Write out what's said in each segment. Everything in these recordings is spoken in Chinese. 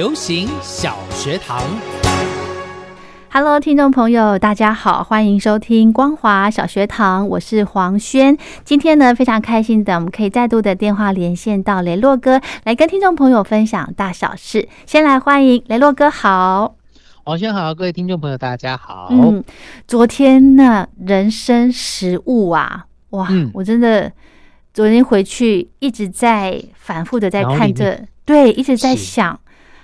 流行小学堂，Hello，听众朋友，大家好，欢迎收听光华小学堂，我是黄轩。今天呢，非常开心的，我们可以再度的电话连线到雷洛哥，来跟听众朋友分享大小事。先来欢迎雷洛哥，好，黄轩好，各位听众朋友，大家好。嗯，昨天呢，人生食物啊，哇，我真的昨天回去一直在反复的在看这，对，一直在想。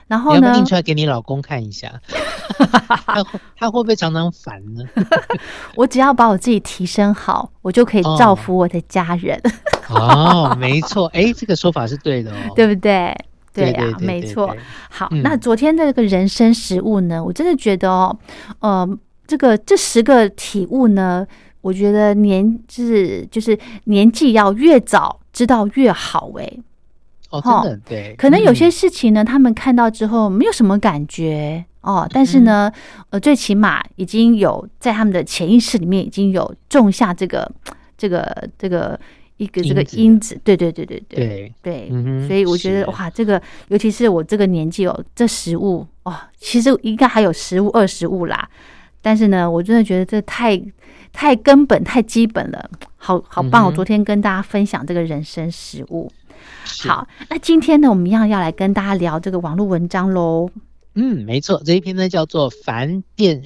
然后呢？印出来给你老公看一下，他他会不会常常烦呢？我只要把我自己提升好，我就可以造福我的家人。哦，没错，哎，这个说法是对的哦，对不对？对呀，没错。好，那昨天的这个人生食物呢，我真的觉得哦，呃，这个这十个体悟呢，我觉得年就是就是年纪要越早知道越好哎。哦，真的？对，可能有些事情呢，他们看到之后没有什么感觉哦，但是呢，呃，最起码已经有在他们的潜意识里面已经有种下这个这个这个一个这个因子，对对对对对对，所以我觉得哇，这个尤其是我这个年纪哦，这食物哦，其实应该还有食物二十物啦，但是呢，我真的觉得这太太根本太基本了，好好棒！我昨天跟大家分享这个人生食物。好，那今天呢，我们一样要来跟大家聊这个网络文章喽。嗯，没错，这一篇呢叫做“烦变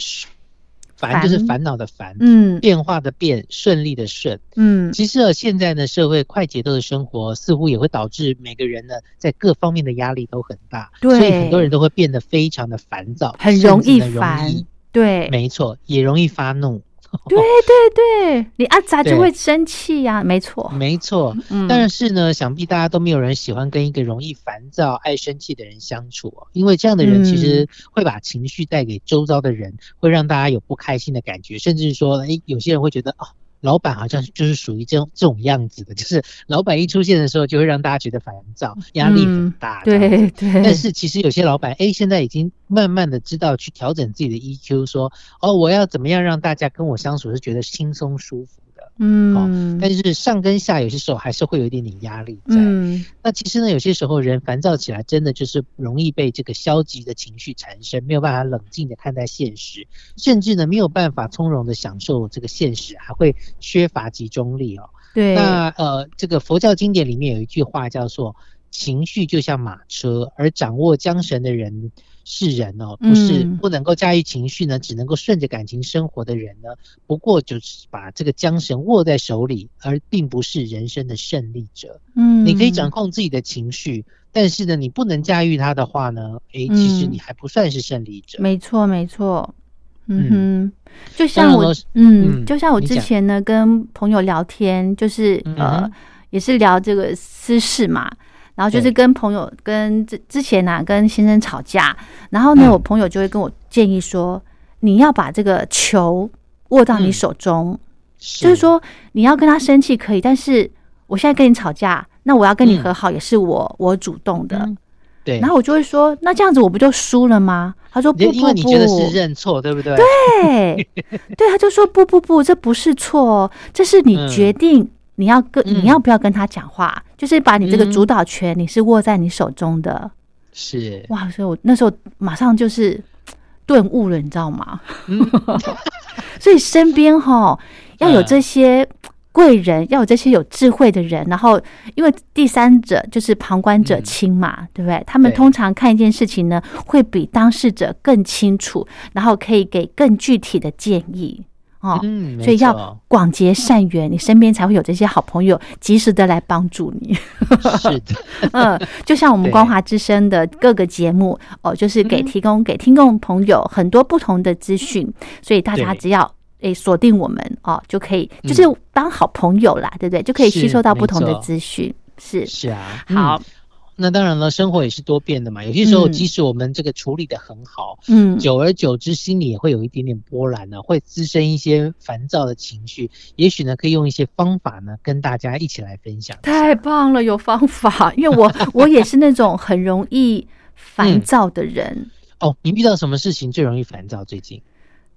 烦”，就是烦恼的烦，嗯，变化的变，顺利的顺，嗯。其实啊，现在呢，社会快节奏的生活，似乎也会导致每个人呢，在各方面的压力都很大，对，所以很多人都会变得非常的烦躁，很容易烦，对，没错，也容易发怒。对对对，你阿杂就会生气呀，没错，没错。但是呢，想必大家都没有人喜欢跟一个容易烦躁、爱生气的人相处哦，因为这样的人其实会把情绪带给周遭的人，会让大家有不开心的感觉，甚至说，哎，有些人会觉得哦。老板好像就是属于这种这种样子的，就是老板一出现的时候，就会让大家觉得烦躁、压力很大。对对。但是其实有些老板，哎，现在已经慢慢的知道去调整自己的 EQ，说，哦，我要怎么样让大家跟我相处是觉得轻松舒服。嗯，但是上跟下有些时候还是会有一点点压力在。嗯，那其实呢，有些时候人烦躁起来，真的就是容易被这个消极的情绪缠身，没有办法冷静的看待现实，甚至呢没有办法从容的享受这个现实，还会缺乏集中力哦。对，那呃，这个佛教经典里面有一句话叫做“情绪就像马车，而掌握缰绳的人”。是人哦，不是不能够驾驭情绪呢，只能够顺着感情生活的人呢，不过就是把这个缰绳握在手里，而并不是人生的胜利者。嗯，你可以掌控自己的情绪，但是呢，你不能驾驭它的话呢，诶，其实你还不算是胜利者。没错，没错。嗯哼，就像我，嗯，就像我之前呢，跟朋友聊天，就是呃，也是聊这个私事嘛。然后就是跟朋友跟之之前呢跟先生吵架，然后呢我朋友就会跟我建议说，你要把这个球握到你手中，就是说你要跟他生气可以，但是我现在跟你吵架，那我要跟你和好也是我我主动的，对。然后我就会说，那这样子我不就输了吗？他说不不不，你觉得是认错对不对？对 对，他就说不不不，这不是错，这是你决定。你要跟你要不要跟他讲话？就是把你这个主导权，你是握在你手中的。是哇，所以我那时候马上就是顿悟了，你知道吗？所以身边哈要有这些贵人，要有这些有智慧的人。然后，因为第三者就是旁观者清嘛，对不对？他们通常看一件事情呢，会比当事者更清楚，然后可以给更具体的建议。哦，嗯，所以要广结善缘，你身边才会有这些好朋友，及时的来帮助你。是的，嗯，就像我们光华之声的各个节目哦，就是给提供给听众朋友很多不同的资讯，所以大家只要诶锁定我们哦，就可以就是当好朋友啦，对不对？就可以吸收到不同的资讯。是是啊，好。那当然了，生活也是多变的嘛。有些时候，即使我们这个处理的很好，嗯，久而久之，心里也会有一点点波澜呢，会滋生一些烦躁的情绪。也许呢，可以用一些方法呢，跟大家一起来分享。太棒了，有方法，因为我我也是那种很容易烦躁的人。哦，你遇到什么事情最容易烦躁？最近？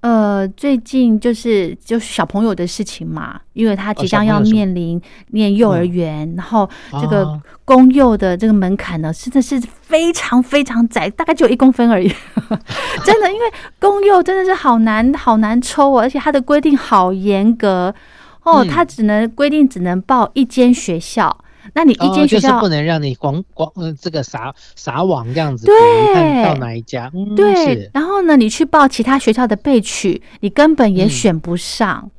呃，最近就是就是小朋友的事情嘛，因为他即将要面临念幼儿园，然后这个公幼的这个门槛呢，真的是非常非常窄，大概就一公分而已。真的，因为公幼真的是好难好难抽，而且它的规定好严格哦，它只能规定只能报一间学校。那你一间学校不能让你光光嗯这个撒撒网这样子，对，看到哪一家？对，然后呢，你去报其他学校的备取，你根本也选不上。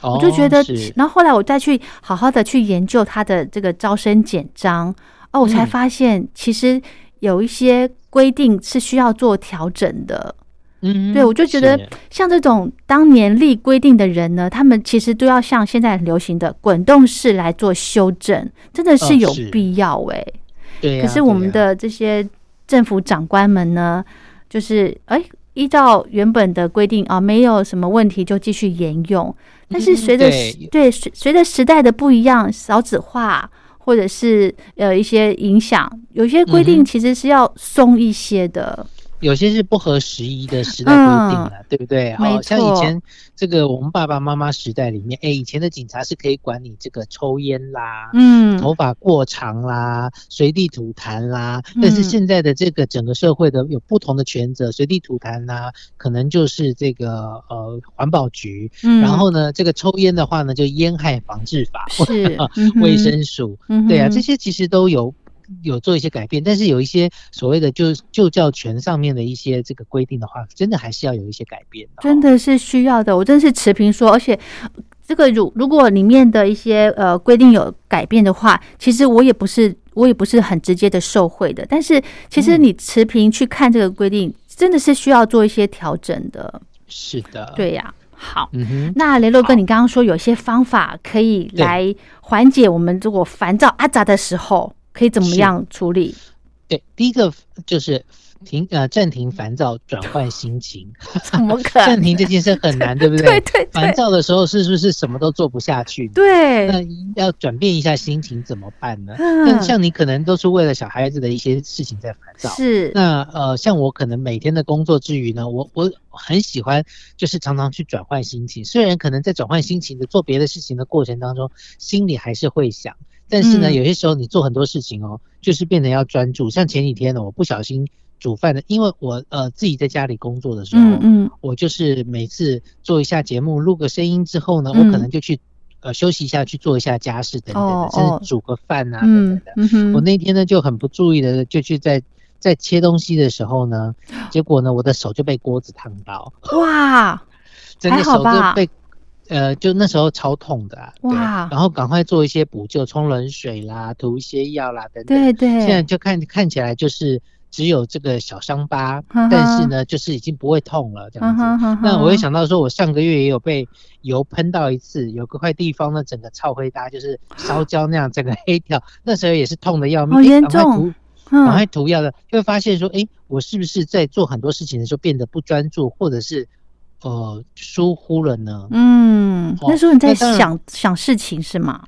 我就觉得，然后后来我再去好好的去研究他的这个招生简章，哦，我才发现其实有一些规定是需要做调整的。嗯，对，我就觉得像这种当年立规定的人呢，他们其实都要像现在很流行的滚动式来做修正，真的是有必要哎。对，可是我们的这些政府长官们呢，就是哎，依照原本的规定啊，没有什么问题就继续沿用。但是随着对随随着时代的不一样，少子化或者是呃一些影响，有些规定其实是要松一些的。有些是不合时宜的时代规定了，对不对？好像以前这个我们爸爸妈妈时代里面，哎，以前的警察是可以管你这个抽烟啦，嗯，头发过长啦，随地吐痰啦。但是现在的这个整个社会的有不同的权责，随地吐痰啦，可能就是这个呃环保局，然后呢，这个抽烟的话呢，就烟害防治法，是 卫生署，对啊，这些其实都有。有做一些改变，但是有一些所谓的就就教权上面的一些这个规定的话，真的还是要有一些改变。真的是需要的，我真是持平说。而且这个如如果里面的一些呃规定有改变的话，其实我也不是我也不是很直接的受贿的。但是其实你持平去看这个规定，真的是需要做一些调整的。是的，对呀。好，那雷洛哥，你刚刚说有些方法可以来缓解我们如果烦躁阿杂的时候。可以怎么样处理？对，第一个就是停呃暂停烦躁，转换心情。怎么可能？暂停这件事很难，对不对？对对。烦躁的时候是不是什么都做不下去？对。那要转变一下心情怎么办呢？嗯。像你可能都是为了小孩子的一些事情在烦躁。是。那呃，像我可能每天的工作之余呢，我我很喜欢就是常常去转换心情。虽然可能在转换心情的做别的事情的过程当中，心里还是会想。但是呢，有些时候你做很多事情哦，就是变得要专注。像前几天呢，我不小心煮饭的，因为我呃自己在家里工作的时候，嗯嗯，我就是每次做一下节目，录个声音之后呢，我可能就去呃休息一下，去做一下家事等等的，甚至煮个饭啊等等的。我那天呢就很不注意的，就去在在切东西的时候呢，结果呢我的手就被锅子烫到，哇，整个手就被。呃，就那时候超痛的，哇！然后赶快做一些补救，冲冷水啦，涂一些药啦，等等。对对。现在就看看起来就是只有这个小伤疤，但是呢，就是已经不会痛了这样子。那我也想到说，我上个月也有被油喷到一次，有个块地方呢，整个超灰搭，就是烧焦那样，整个黑掉。那时候也是痛的要命，好严重。赶快涂药的，就会发现说，哎，我是不是在做很多事情的时候变得不专注，或者是？呃，疏忽了呢。嗯，那时候你在想想事情是吗？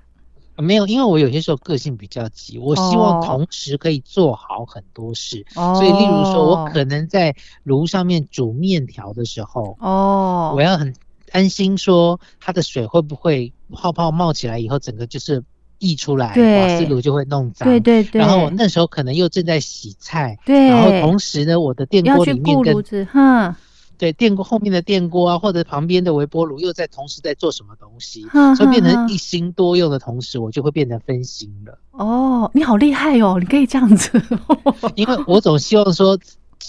没有，因为我有些时候个性比较急，我希望同时可以做好很多事。哦。所以，例如说，我可能在炉上面煮面条的时候，哦，我要很担心说它的水会不会泡泡冒起来以后，整个就是溢出来，瓦斯炉就会弄脏。对对对。然后我那时候可能又正在洗菜，对。然后同时呢，我的电锅里面跟哼。对电锅后面的电锅啊，或者旁边的微波炉又在同时在做什么东西，所以变成一心多用的同时，我就会变得分心了。哦，你好厉害哦，你可以这样子。因为我总希望说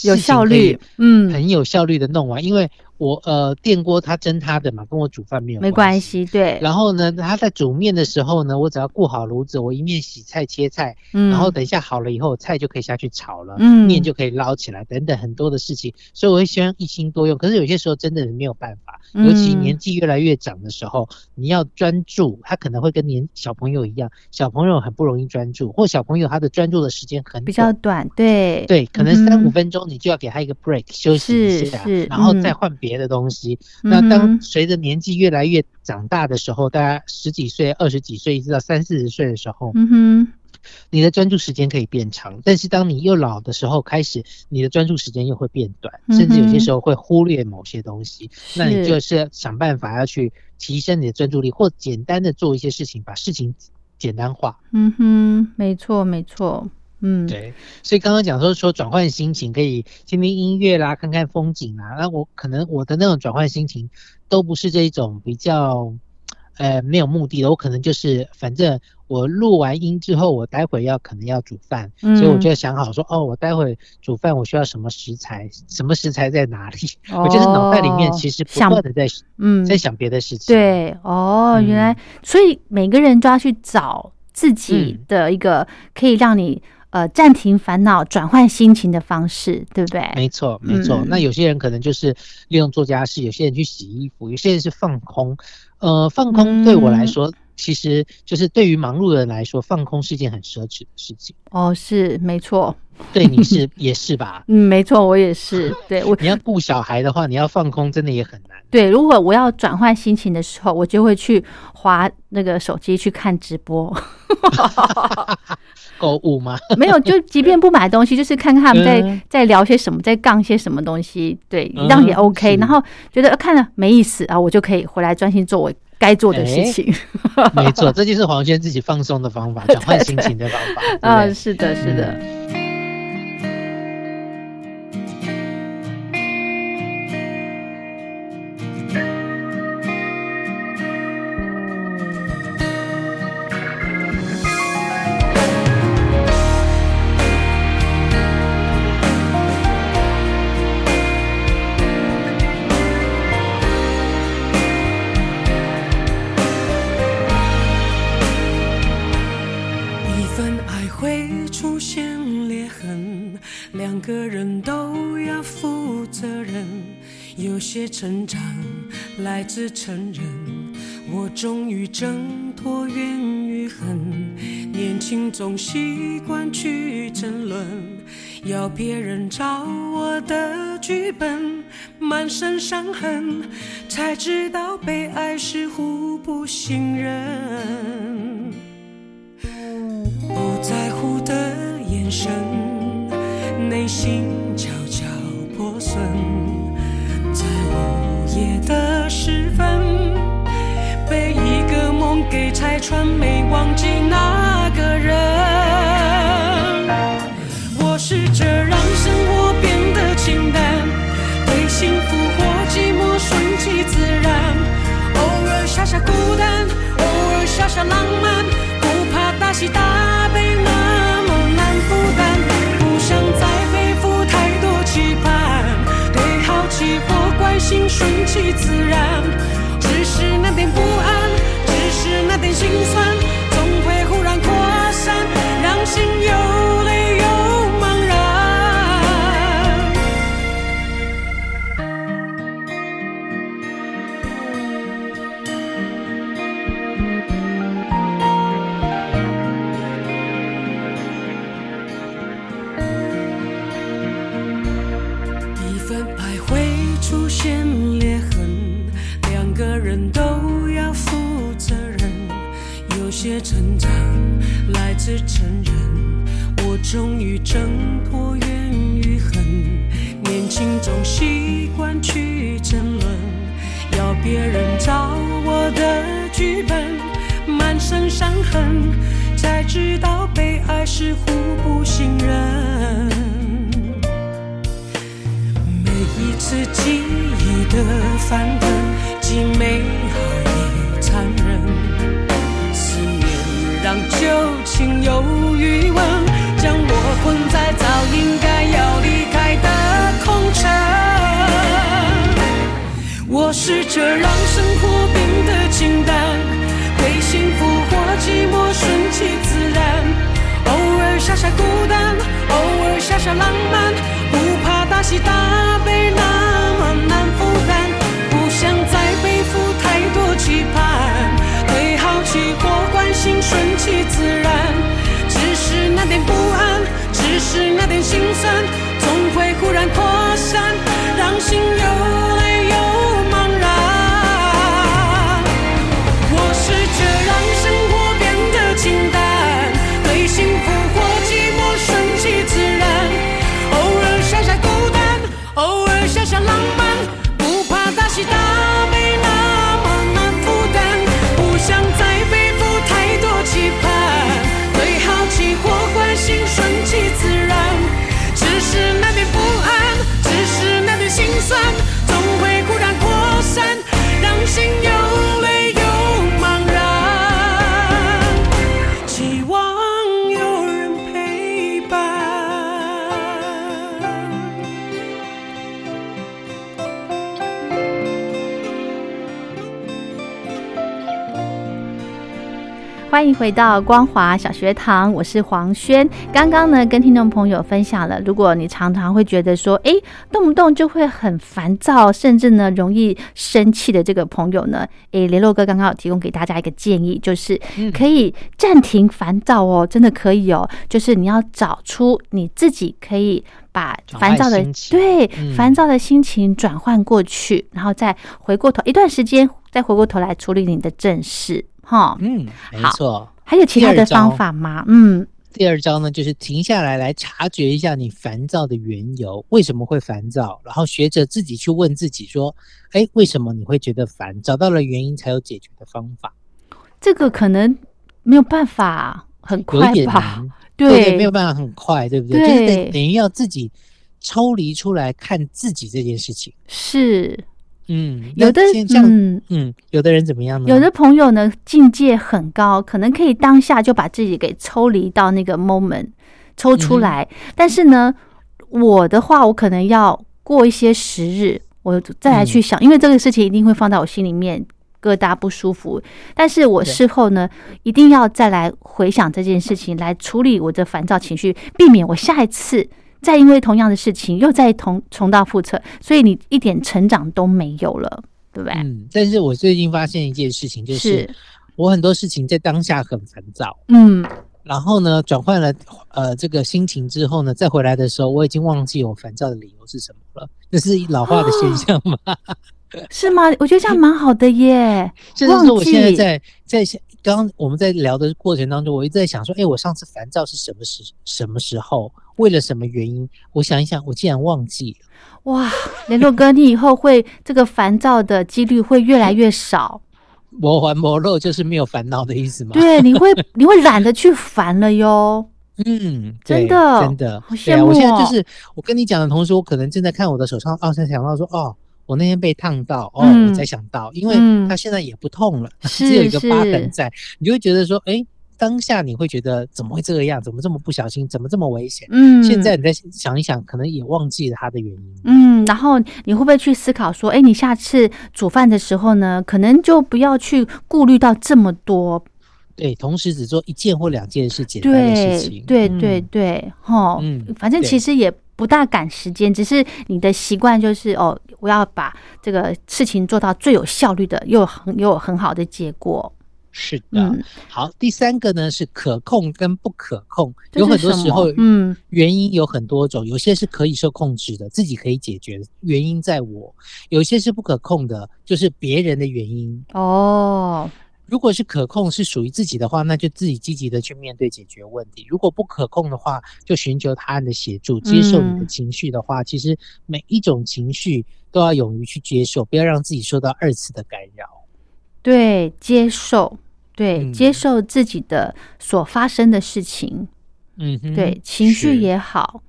有效率，嗯，很有效率的弄完，因为我呃电锅它蒸它的嘛，跟我煮饭没有没关系，对。然后呢，他在煮面的时候呢，我只要顾好炉子，我一面洗菜切菜，然后等一下好了以后，菜就可以下去炒了，面就可以捞起来，等等很多的事情，所以我会希望一心多用。可是有些时候真的是没有办法，尤其年纪越来越长的时候，你要专注，他可能会跟年小朋友一样，小朋友很不容易专注，或小朋友他的专注的时间很比较短，对。对，可能三五分钟你就要给他一个 break 休息一下，然后再换别。的东西，那当随着年纪越来越长大的时候，大家十几岁、二十几岁，一直到三四十岁的时候，嗯哼，你的专注时间可以变长。但是当你又老的时候，开始你的专注时间又会变短，甚至有些时候会忽略某些东西。那你就是想办法要去提升你的专注力，或简单的做一些事情，把事情简单化。嗯哼，没错，没错。嗯，对，所以刚刚讲说说转换心情，可以听听音乐啦，看看风景啦。那我可能我的那种转换心情，都不是这一种比较，呃，没有目的的。我可能就是反正我录完音之后，我待会要可能要煮饭，所以我就想好说，哦，我待会煮饭我需要什么食材，什么食材在哪里？我就是脑袋里面其实不断的在嗯在想别的事情。对，哦，原来所以每个人都要去找自己的一个可以让你。呃，暂停烦恼、转换心情的方式，对不对？没错，没错。那有些人可能就是利用做家事，有些人去洗衣服，有些人是放空。呃，放空对我来说，其实就是对于忙碌的人来说，放空是一件很奢侈的事情。哦，是没错。对，你是也是吧？嗯，没错，我也是。对我，你要顾小孩的话，你要放空，真的也很难。对，如果我要转换心情的时候，我就会去划那个手机去看直播。购物吗？没有，就即便不买东西，就是看看他们在在聊些什么，在杠些什么东西，对，这样也 OK。然后觉得看了没意思啊，我就可以回来专心做我该做的事情。没错，这就是黄轩自己放松的方法，转换心情的方法。啊，是的，是的。来自承认，我终于挣脱怨与恨。年轻总习惯去争论，要别人照我的剧本，满身伤痕，才知道被爱是互不信任。不在乎的眼神，内心悄悄破损。给拆穿，没忘记那个人。我试着让生活变得清淡，对幸福或寂寞顺其自然。偶尔傻傻孤单，偶尔傻傻浪漫，不怕大喜大悲那么难负担，不想再背负太多期盼，对好奇或关。心顺其自然，成长来自承认，我终于挣脱怨与恨。年轻总习惯去争论，要别人照我的剧本，满身伤痕，才知道被爱是互不信任。每一次记忆的翻腾，既美好也旧情有余温，将我困在早应该要离开的空城。我试着让生活变得简单，对幸福或寂寞顺其自然。偶尔傻傻孤单，偶尔傻傻浪漫，不怕大喜大悲是那点心酸总会忽然扩散让心流泪又茫然。我试着让生活变得清淡对幸福或寂寞顺其自然。偶尔想想孤单偶尔想想浪漫不怕大起大欢迎回到光华小学堂，我是黄轩。刚刚呢，跟听众朋友分享了，如果你常常会觉得说，哎，动不动就会很烦躁，甚至呢容易生气的这个朋友呢，哎，雷洛哥刚刚有提供给大家一个建议，就是可以暂停烦躁哦，真的可以哦，就是你要找出你自己可以把烦躁的对烦躁的心情转换过去，然后再回过头一段时间，再回过头来处理你的正事。哈，嗯，没错，还有其他的方法吗？嗯，第二招呢，就是停下来，来察觉一下你烦躁的缘由，为什么会烦躁？然后学着自己去问自己说，哎，为什么你会觉得烦？找到了原因，才有解决的方法。这个可能没有办法很快吧？对，没有办法很快，对不对？就是等于要自己抽离出来看自己这件事情。是。嗯，有的嗯嗯，有的人怎么样呢？有的朋友呢，境界很高，可能可以当下就把自己给抽离到那个 moment 抽出来。但是呢，我的话，我可能要过一些时日，我再来去想，因为这个事情一定会放在我心里面疙瘩不舒服。但是我事后呢，一定要再来回想这件事情，来处理我的烦躁情绪，避免我下一次。再因为同样的事情又再重重蹈覆辙，所以你一点成长都没有了，对不对？嗯。但是我最近发现一件事情，就是我很多事情在当下很烦躁，嗯。然后呢，转换了呃这个心情之后呢，再回来的时候，我已经忘记我烦躁的理由是什么了。这是老化的现象吗？是吗？我觉得这样蛮好的耶。就 是说，我现在在在想。刚刚我们在聊的过程当中，我一直在想说，哎，我上次烦躁是什么时什么时候？为了什么原因？我想一想，我竟然忘记了。哇，联络哥，你以后会这个烦躁的几率会越来越少。魔还魔肉就是没有烦恼的意思吗？对，你会你会懒得去烦了哟。嗯，真的真的，好羡慕。我现在就是我跟你讲的同时，我可能正在看我的手上，哦，才想到说，哦。我那天被烫到哦，我才想到，因为它现在也不痛了，只有一个疤痕在，你就会觉得说，哎，当下你会觉得怎么会这个样？怎么这么不小心？怎么这么危险？嗯，现在你再想一想，可能也忘记了它的原因。嗯，然后你会不会去思考说，哎，你下次煮饭的时候呢，可能就不要去顾虑到这么多。对，同时只做一件或两件是简单的事情。对对对，哈，嗯，反正其实也。不大赶时间，只是你的习惯就是哦，我要把这个事情做到最有效率的，又很又有很好的结果。是的，好，第三个呢是可控跟不可控，有很多时候，嗯，原因有很多种，有些是可以受控制的，自己可以解决，原因在我；有些是不可控的，就是别人的原因。哦。如果是可控，是属于自己的话，那就自己积极的去面对解决问题；如果不可控的话，就寻求他人的协助。接受你的情绪的话，其实每一种情绪都要勇于去接受，不要让自己受到二次的干扰。对，接受，对，接受自己的所发生的事情。嗯，对，情绪也好，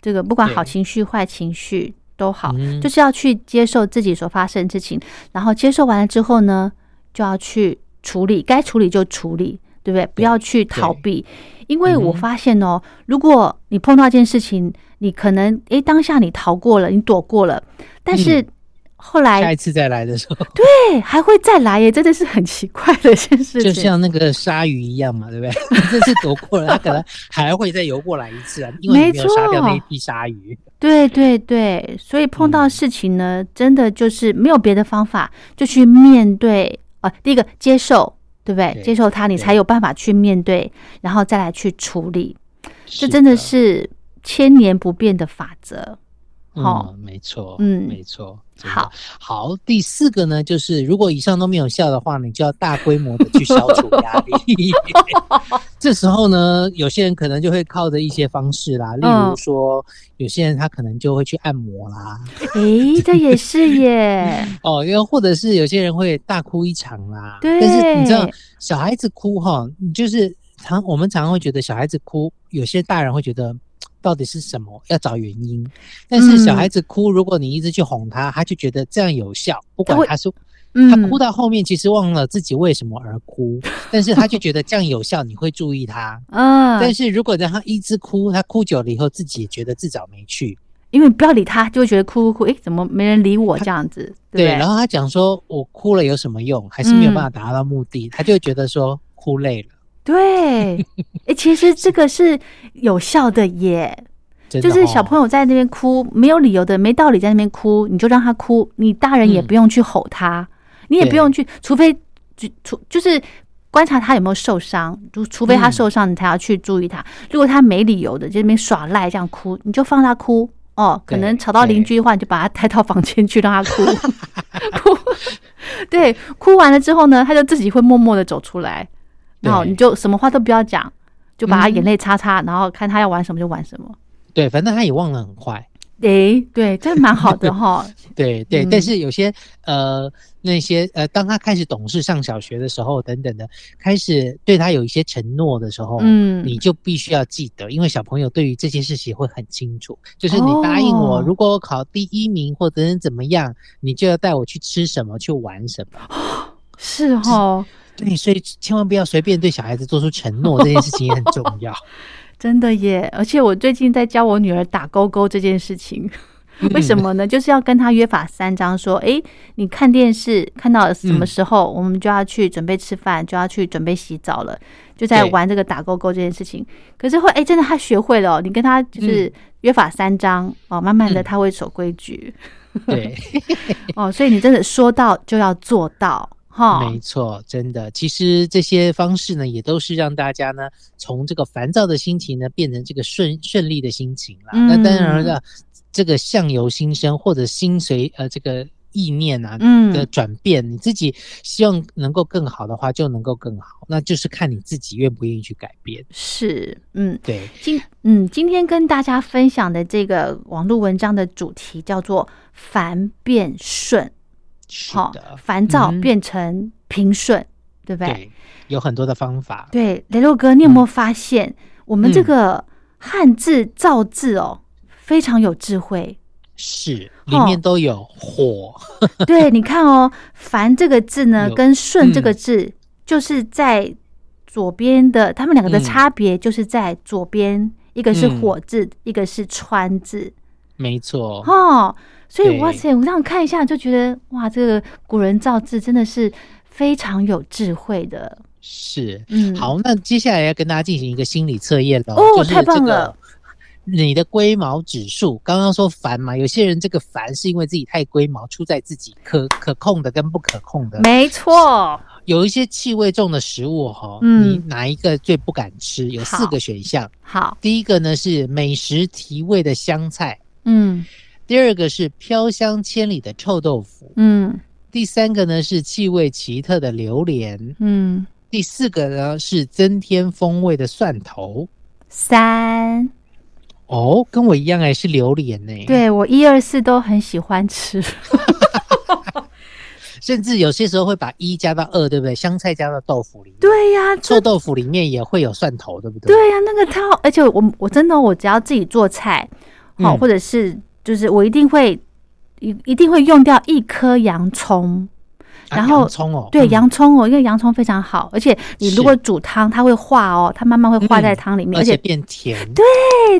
这个不管好情绪、坏情绪都好，就是要去接受自己所发生的事情，然后接受完了之后呢，就要去。处理该处理就处理，对不对？不要去逃避，因为我发现哦，如果你碰到一件事情，你可能诶当下你逃过了，你躲过了，但是后来下一次再来的时候，对，还会再来耶，真的是很奇怪的一件事情。就像那个鲨鱼一样嘛，对不对？这次躲过了，它可能还会再游过来一次啊，因为没有杀掉那一批鲨鱼。对对对，所以碰到事情呢，真的就是没有别的方法，就去面对啊。第一个接受，对不对？接受它，你才有办法去面对，然后再来去处理。这真的是千年不变的法则。嗯，没错，嗯，没错。好，好，第四个呢，就是如果以上都没有效的话，你就要大规模的去消除压力。这时候呢，有些人可能就会靠着一些方式啦，例如说，有些人他可能就会去按摩啦。诶，这也是耶。哦，又或者是有些人会大哭一场啦。对。但是你知道，小孩子哭哈，就是常我们常常会觉得小孩子哭，有些大人会觉得。到底是什么？要找原因。但是小孩子哭，如果你一直去哄他，他就觉得这样有效。不管他说，他哭到后面，其实忘了自己为什么而哭，但是他就觉得这样有效，你会注意他。嗯。但是如果让他一直哭，他哭久了以后，自己也觉得自找没趣。因为不要理他，就会觉得哭哭哭，哎，怎么没人理我这样子？对。然后他讲说，我哭了有什么用？还是没有办法达到目的？他就觉得说，哭累了。对，哎，其实这个是有效的耶，就是小朋友在那边哭，没有理由的，没道理在那边哭，你就让他哭，你大人也不用去吼他，你也不用去，除非就除就是观察他有没有受伤，就除非他受伤，你才要去注意他。如果他没理由的在那边耍赖这样哭，你就放他哭。哦，可能吵到邻居的话，你就把他带到房间去让他哭，哭，对，哭完了之后呢，他就自己会默默的走出来。然后你就什么话都不要讲，就把他眼泪擦擦，然后看他要玩什么就玩什么。对，反正他也忘得很快。诶，对，这蛮好的 哈。对对，但是有些呃那些呃，当他开始懂事、上小学的时候等等的，开始对他有一些承诺的时候，嗯，你就必须要记得，因为小朋友对于这些事情会很清楚。就是你答应我，如果我考第一名或者怎么样，你就要带我去吃什么，去玩什么。是哈。对，所以千万不要随便对小孩子做出承诺，这件事情也很重要。真的耶！而且我最近在教我女儿打勾勾这件事情，为什么呢？就是要跟她约法三章，说：哎，你看电视看到什么时候，我们就要去准备吃饭，就要去准备洗澡了，就在玩这个打勾勾这件事情。可是会，哎，真的她学会了。你跟她就是约法三章哦，慢慢的她会守规矩。对，哦，所以你真的说到就要做到。没错，真的，其实这些方式呢，也都是让大家呢，从这个烦躁的心情呢，变成这个顺顺利的心情啦。那当然了，这个相由心生，或者心随呃这个意念啊的转变，你自己希望能够更好的话，就能够更好，那就是看你自己愿不愿意去改变。是，嗯，对，今嗯今天跟大家分享的这个网络文章的主题叫做烦变顺。好，烦躁变成平顺，对不对？对，有很多的方法。对，雷洛哥，你有没有发现我们这个汉字造字哦，非常有智慧。是，里面都有火。对，你看哦，“烦”这个字呢，跟“顺”这个字，就是在左边的，他们两个的差别就是在左边，一个是火字，一个是川字。没错。哦。所以哇塞，我这样看一下就觉得哇，这个古人造字真的是非常有智慧的。是，嗯，好，那接下来要跟大家进行一个心理测验了。哦，太棒了！你的龟毛指数，刚刚说烦嘛，有些人这个烦是因为自己太龟毛，出在自己可可控的跟不可控的。没错，有一些气味重的食物哈，你哪一个最不敢吃？有四个选项。好，第一个呢是美食提味的香菜。嗯。第二个是飘香千里的臭豆腐，嗯，第三个呢是气味奇特的榴莲，嗯，第四个呢是增添风味的蒜头。三，哦，跟我一样哎，是榴莲呢。对我一二四都很喜欢吃，甚至有些时候会把一加到二，对不对？香菜加到豆腐里面，对呀，臭豆腐里面也会有蒜头，对不对？对呀，那个超，而且我我真的我只要自己做菜，好，或者是。就是我一定会一一定会用掉一颗洋葱，然后葱哦，对洋葱哦，因为洋葱非常好，而且你如果煮汤，它会化哦，它慢慢会化在汤里面，而且变甜。对，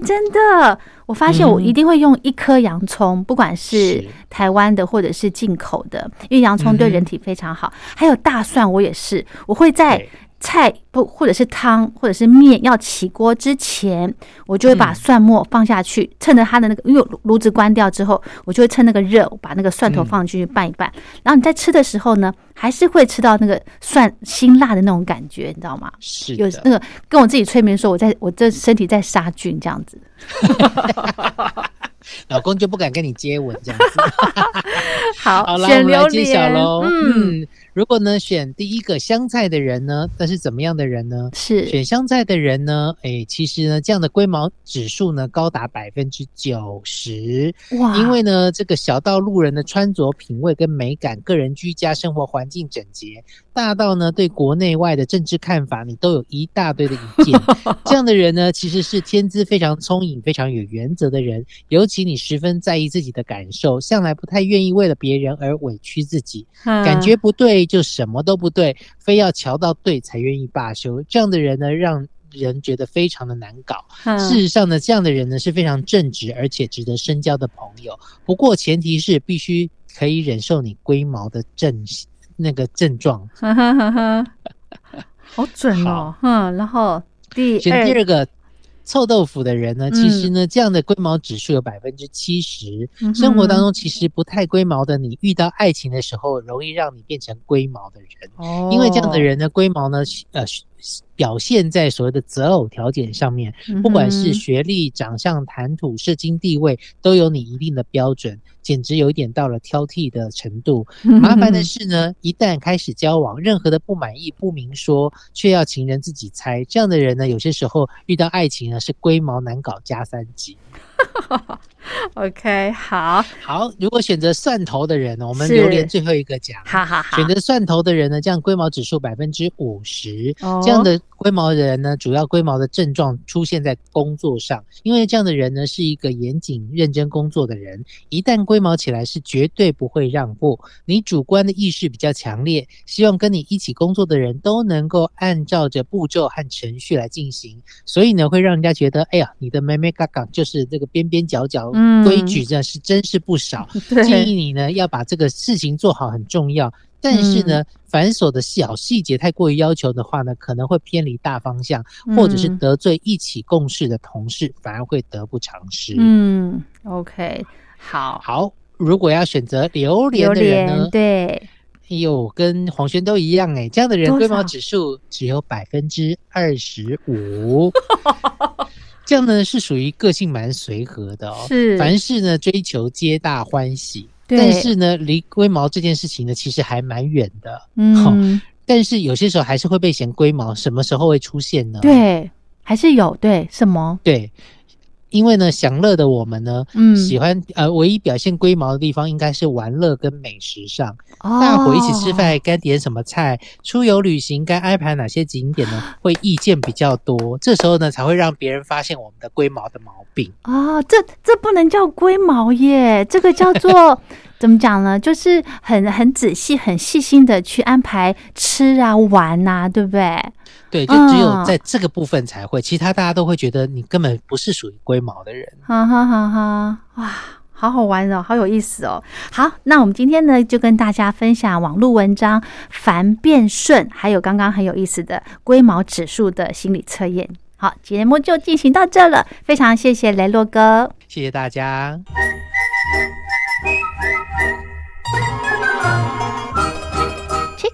真的，我发现我一定会用一颗洋葱，不管是台湾的或者是进口的，因为洋葱对人体非常好。还有大蒜，我也是，我会在。菜不，或者是汤，或者是面要起锅之前，我就会把蒜末放下去，趁着它的那个，因为炉子关掉之后，我就会趁那个热，把那个蒜头放进去拌一拌。然后你在吃的时候呢，还是会吃到那个蒜辛辣的那种感觉，你知道吗？是有那个跟我自己催眠说，我在我这身体在杀菌这样子。老公就不敢跟你接吻这样子。好，好了，我们来揭晓喽。嗯。如果呢选第一个香菜的人呢，那是怎么样的人呢？是选香菜的人呢？哎，其实呢，这样的龟毛指数呢高达百分之九十。哇！因为呢，这个小到路人的穿着品味跟美感，个人居家生活环境整洁，大到呢对国内外的政治看法，你都有一大堆的意见。这样的人呢，其实是天资非常聪颖、非常有原则的人。尤其你十分在意自己的感受，向来不太愿意为了别人而委屈自己，感觉不对。就什么都不对，非要瞧到对才愿意罢休。这样的人呢，让人觉得非常的难搞。事实上呢，这样的人呢是非常正直而且值得深交的朋友。不过前提是必须可以忍受你龟毛的症那个症状。哈哈哈哈好准哦，嗯。然后第选第二个。臭豆腐的人呢，其实呢，这样的龟毛指数有百分之七十。生活当中其实不太龟毛的你，遇到爱情的时候，容易让你变成龟毛的人。哦，因为这样的人呢，龟毛呢，呃。表现在所谓的择偶条件上面，不管是学历、长相、谈吐、社经地位，都有你一定的标准，简直有一点到了挑剔的程度。麻烦的是呢，一旦开始交往，任何的不满意不明说，却要情人自己猜，这样的人呢，有些时候遇到爱情呢，是龟毛难搞加三级。OK，好好。如果选择蒜头的人呢，我们留连最后一个讲。好好好。选择蒜头的人呢，这样龟毛指数百分之五十。这样的龟毛的人呢，主要龟毛的症状出现在工作上，因为这样的人呢，是一个严谨认真工作的人。一旦龟毛起来，是绝对不会让步。你主观的意识比较强烈，希望跟你一起工作的人都能够按照着步骤和程序来进行，所以呢，会让人家觉得，哎呀，你的妹妹嘎嘎就是这个边边角角。规矩这是真是不少，建议你呢要把这个事情做好很重要。但是呢，繁琐的小细节太过于要求的话呢，可能会偏离大方向，或者是得罪一起共事的同事，反而会得不偿失。嗯，OK，好，好。如果要选择榴莲的人呢？对，哎呦，跟黄轩都一样哎，这样的人龟毛指数只有百分之二十五。这样呢是属于个性蛮随和的哦，是凡事呢追求皆大欢喜，但是呢离龟毛这件事情呢其实还蛮远的，嗯，但是有些时候还是会被嫌龟毛，什么时候会出现呢？对，还是有对什么？对。因为呢，享乐的我们呢，嗯，喜欢呃，唯一表现龟毛的地方应该是玩乐跟美食上。大伙一起吃饭该点什么菜，出游旅行该安排哪些景点呢？会意见比较多，这时候呢才会让别人发现我们的龟毛的毛病。哦，这这不能叫龟毛耶，这个叫做怎么讲呢？就是很很仔细、很细心的去安排吃啊、玩呐，对不对？对，就只有在这个部分才会，其他大家都会觉得你根本不是属于龟毛的人。哈哈哈哈！哇，好好玩哦，好有意思哦。好，那我们今天呢就跟大家分享网络文章凡变顺，还有刚刚很有意思的龟毛指数的心理测验。好，节目就进行到这了，非常谢谢雷洛哥，谢谢大家。Thank you.